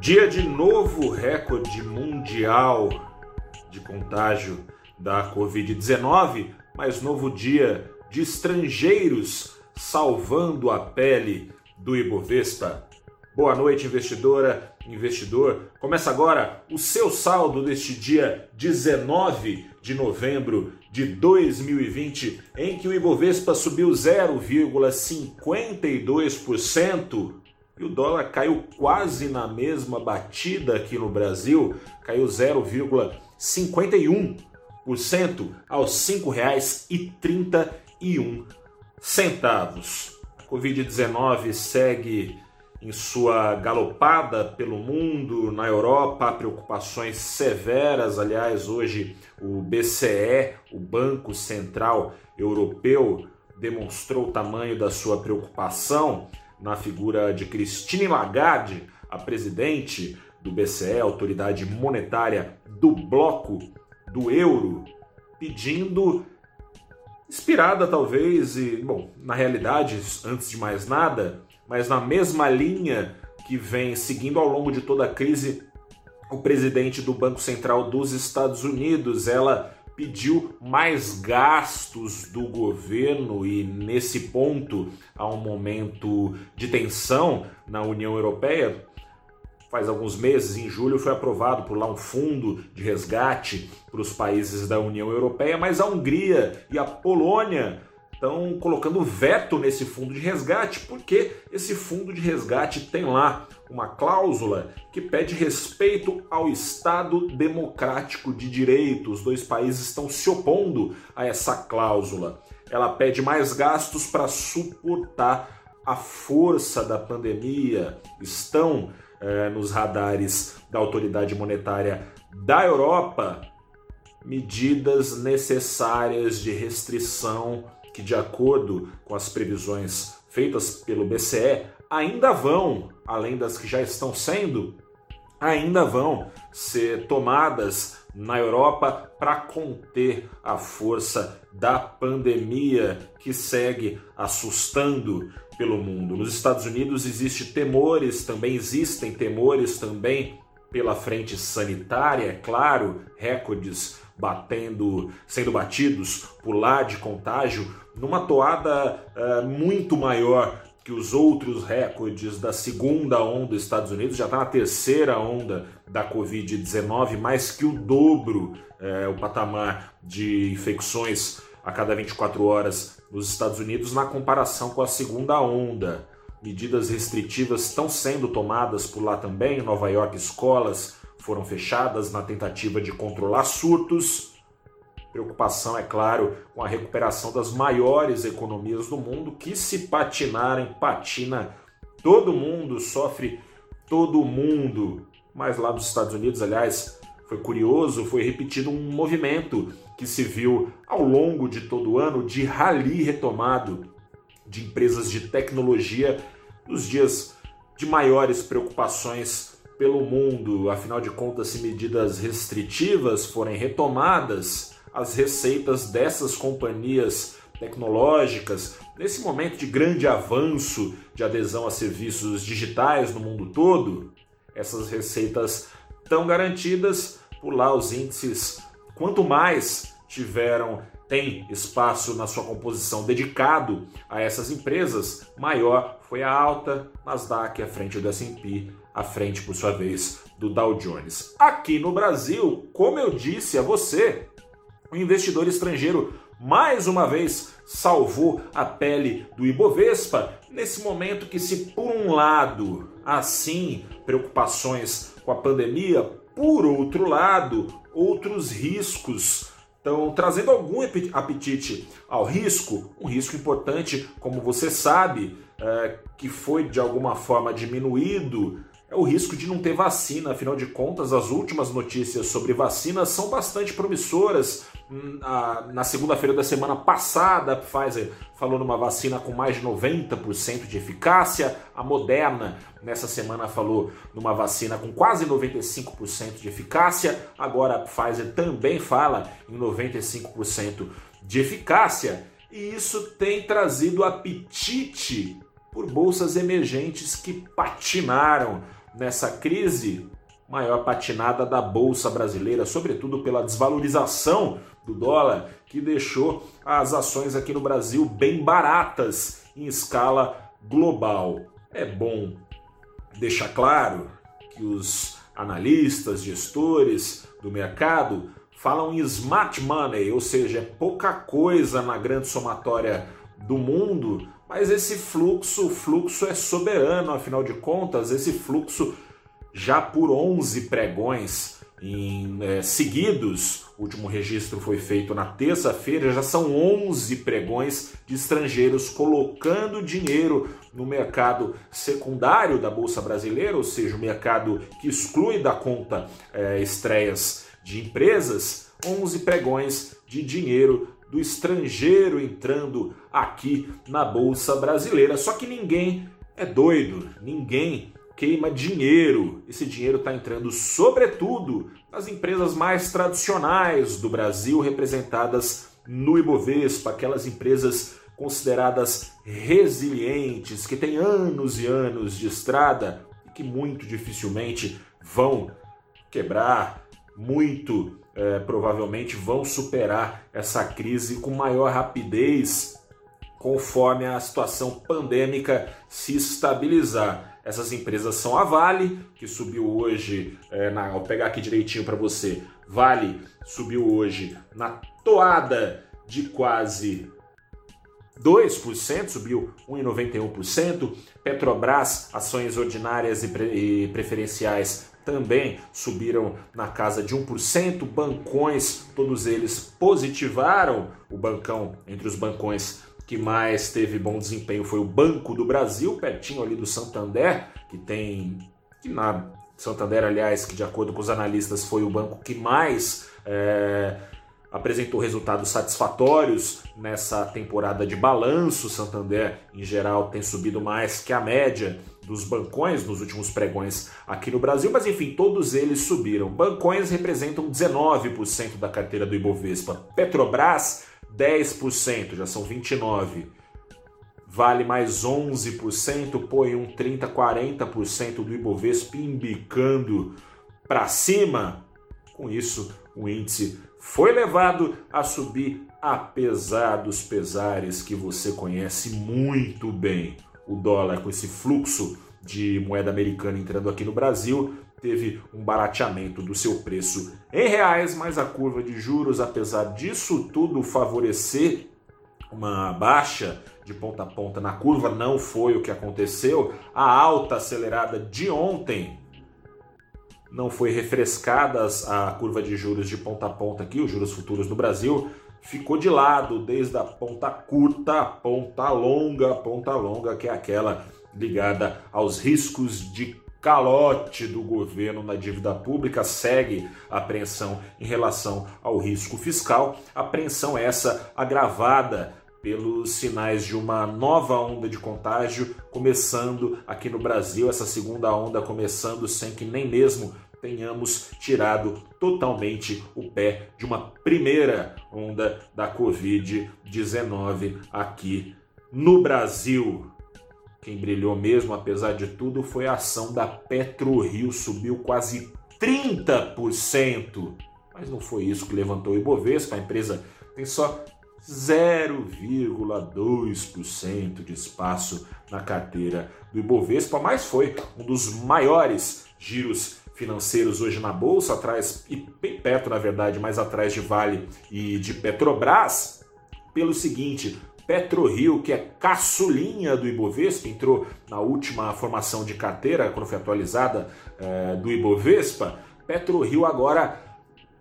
Dia de novo recorde mundial de contágio da Covid-19, mas novo dia de estrangeiros salvando a pele do Ibovespa. Boa noite, investidora, investidor. Começa agora o seu saldo deste dia 19 de novembro de 2020, em que o Ibovespa subiu 0,52% e o dólar caiu quase na mesma batida aqui no Brasil, caiu 0,51% aos R$ 5,31. A Covid-19 segue em sua galopada pelo mundo, na Europa, preocupações severas. Aliás, hoje o BCE, o Banco Central Europeu, demonstrou o tamanho da sua preocupação na figura de Christine Lagarde, a presidente do BCE, autoridade monetária do bloco do euro, pedindo, inspirada talvez, e, bom, na realidade, antes de mais nada, mas na mesma linha que vem seguindo ao longo de toda a crise o presidente do Banco Central dos Estados Unidos, ela pediu mais gastos do governo e nesse ponto há um momento de tensão na União Europeia. Faz alguns meses, em julho, foi aprovado por lá um fundo de resgate para os países da União Europeia, mas a Hungria e a Polônia estão colocando veto nesse fundo de resgate, porque esse fundo de resgate tem lá uma cláusula que pede respeito ao Estado democrático de direito. Os dois países estão se opondo a essa cláusula. Ela pede mais gastos para suportar a força da pandemia. Estão é, nos radares da autoridade monetária da Europa medidas necessárias de restrição que, de acordo com as previsões feitas pelo BCE, ainda vão, além das que já estão sendo, ainda vão ser tomadas na Europa para conter a força da pandemia que segue assustando pelo mundo. Nos Estados Unidos existe temores, também existem temores também pela frente sanitária, é claro, recordes batendo, sendo batidos por lá de contágio, numa toada uh, muito maior que os outros recordes da segunda onda dos Estados Unidos, já está na terceira onda da Covid-19, mais que o dobro é, o patamar de infecções a cada 24 horas nos Estados Unidos na comparação com a segunda onda. Medidas restritivas estão sendo tomadas por lá também. Nova York, escolas foram fechadas na tentativa de controlar surtos. Preocupação, é claro, com a recuperação das maiores economias do mundo, que se patinarem, patina todo mundo, sofre todo mundo. Mas lá nos Estados Unidos, aliás, foi curioso, foi repetido um movimento que se viu ao longo de todo o ano de rally retomado de empresas de tecnologia nos dias de maiores preocupações pelo mundo. Afinal de contas, se medidas restritivas forem retomadas, as receitas dessas companhias tecnológicas, nesse momento de grande avanço de adesão a serviços digitais no mundo todo, essas receitas estão garantidas por lá os índices. Quanto mais tiveram tem espaço na sua composição dedicado a essas empresas, maior foi a alta Nasdaq à frente do S&P, à frente por sua vez do Dow Jones. Aqui no Brasil, como eu disse a você, o investidor estrangeiro mais uma vez salvou a pele do Ibovespa nesse momento que se por um lado, assim, preocupações com a pandemia, por outro lado, outros riscos então, trazendo algum apetite ao risco, um risco importante, como você sabe, é, que foi de alguma forma diminuído, é o risco de não ter vacina. Afinal de contas, as últimas notícias sobre vacinas são bastante promissoras na segunda-feira da semana passada, a Pfizer falou numa vacina com mais de 90% de eficácia. A Moderna, nessa semana, falou numa vacina com quase 95% de eficácia. Agora a Pfizer também fala em 95% de eficácia. E isso tem trazido apetite por bolsas emergentes que patinaram nessa crise? Maior patinada da bolsa brasileira, sobretudo pela desvalorização do dólar, que deixou as ações aqui no Brasil bem baratas em escala global. É bom deixar claro que os analistas, gestores do mercado falam em smart money, ou seja, é pouca coisa na grande somatória do mundo, mas esse fluxo, fluxo é soberano, afinal de contas, esse fluxo já por 11 pregões em, é, seguidos, o último registro foi feito na terça-feira, já são 11 pregões de estrangeiros colocando dinheiro no mercado secundário da Bolsa Brasileira, ou seja, o mercado que exclui da conta é, estreias de empresas, 11 pregões de dinheiro do estrangeiro entrando aqui na Bolsa Brasileira. Só que ninguém é doido, ninguém queima dinheiro. Esse dinheiro está entrando, sobretudo, nas empresas mais tradicionais do Brasil, representadas no Ibovespa, aquelas empresas consideradas resilientes, que têm anos e anos de estrada e que muito dificilmente vão quebrar, muito é, provavelmente vão superar essa crise com maior rapidez conforme a situação pandêmica se estabilizar. Essas empresas são a Vale, que subiu hoje, é, na, vou pegar aqui direitinho para você, Vale subiu hoje na toada de quase 2%, subiu 1,91%. Petrobras, ações ordinárias e, pre e preferenciais também subiram na casa de 1%. Bancões, todos eles positivaram. O bancão, entre os bancões, que mais teve bom desempenho foi o Banco do Brasil, pertinho ali do Santander, que tem. que na Santander, aliás, que de acordo com os analistas foi o banco que mais é, apresentou resultados satisfatórios nessa temporada de balanço. Santander, em geral, tem subido mais que a média dos bancões nos últimos pregões aqui no Brasil, mas enfim, todos eles subiram. Bancões representam 19% da carteira do Ibovespa. Petrobras 10%, já são 29%. Vale mais 11%, põe um 30, 40% do Ibovespa embicando para cima. Com isso, o índice foi levado a subir apesar dos pesares que você conhece muito bem. O dólar com esse fluxo de moeda americana entrando aqui no Brasil teve um barateamento do seu preço em reais, mas a curva de juros, apesar disso tudo favorecer uma baixa de ponta a ponta na curva, não foi o que aconteceu. A alta acelerada de ontem não foi refrescada a curva de juros de ponta a ponta aqui, os juros futuros no Brasil ficou de lado desde a ponta curta, ponta longa, a ponta longa que é aquela ligada aos riscos de calote do governo na dívida pública, segue a apreensão em relação ao risco fiscal. Apreensão essa agravada pelos sinais de uma nova onda de contágio começando aqui no Brasil, essa segunda onda começando sem que nem mesmo tenhamos tirado totalmente o pé de uma primeira onda da Covid-19 aqui no Brasil. Quem brilhou mesmo, apesar de tudo, foi a ação da PetroRio, subiu quase 30%. Mas não foi isso que levantou o Ibovespa, a empresa tem só 0,2% de espaço na carteira do Ibovespa, mas foi um dos maiores giros financeiros hoje na bolsa, atrás e bem perto, na verdade, mais atrás de Vale e de Petrobras, pelo seguinte, PetroRio, que é caçulinha do Ibovespa, entrou na última formação de carteira, quando foi atualizada é, do Ibovespa. PetroRio agora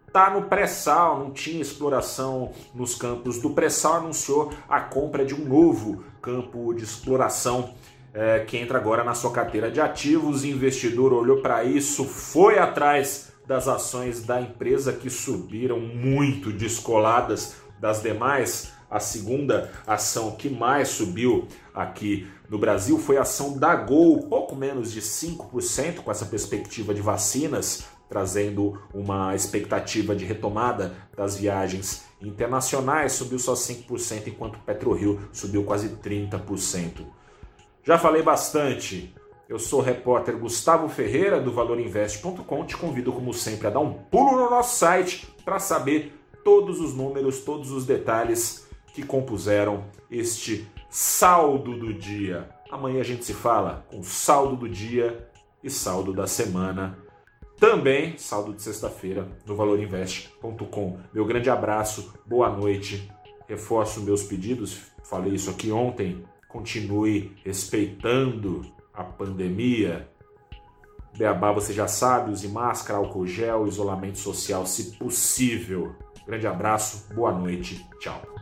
está no pré-sal, não tinha exploração nos campos do pré-sal, anunciou a compra de um novo campo de exploração é, que entra agora na sua carteira de ativos. O investidor olhou para isso, foi atrás das ações da empresa que subiram muito descoladas das demais a segunda ação que mais subiu aqui no Brasil foi a ação da Gol, pouco menos de 5%, com essa perspectiva de vacinas, trazendo uma expectativa de retomada das viagens internacionais, subiu só 5%, enquanto o PetroRio subiu quase 30%. Já falei bastante Eu sou o repórter Gustavo Ferreira do valorinvest.com. Te convido, como sempre, a dar um pulo no nosso site para saber todos os números, todos os detalhes que compuseram este saldo do dia. Amanhã a gente se fala com saldo do dia e saldo da semana. Também saldo de sexta-feira no valorinvest.com. Meu grande abraço, boa noite. Reforço meus pedidos, falei isso aqui ontem. Continue respeitando a pandemia. Beabá, você já sabe, use máscara, álcool gel, isolamento social se possível. Grande abraço, boa noite, tchau.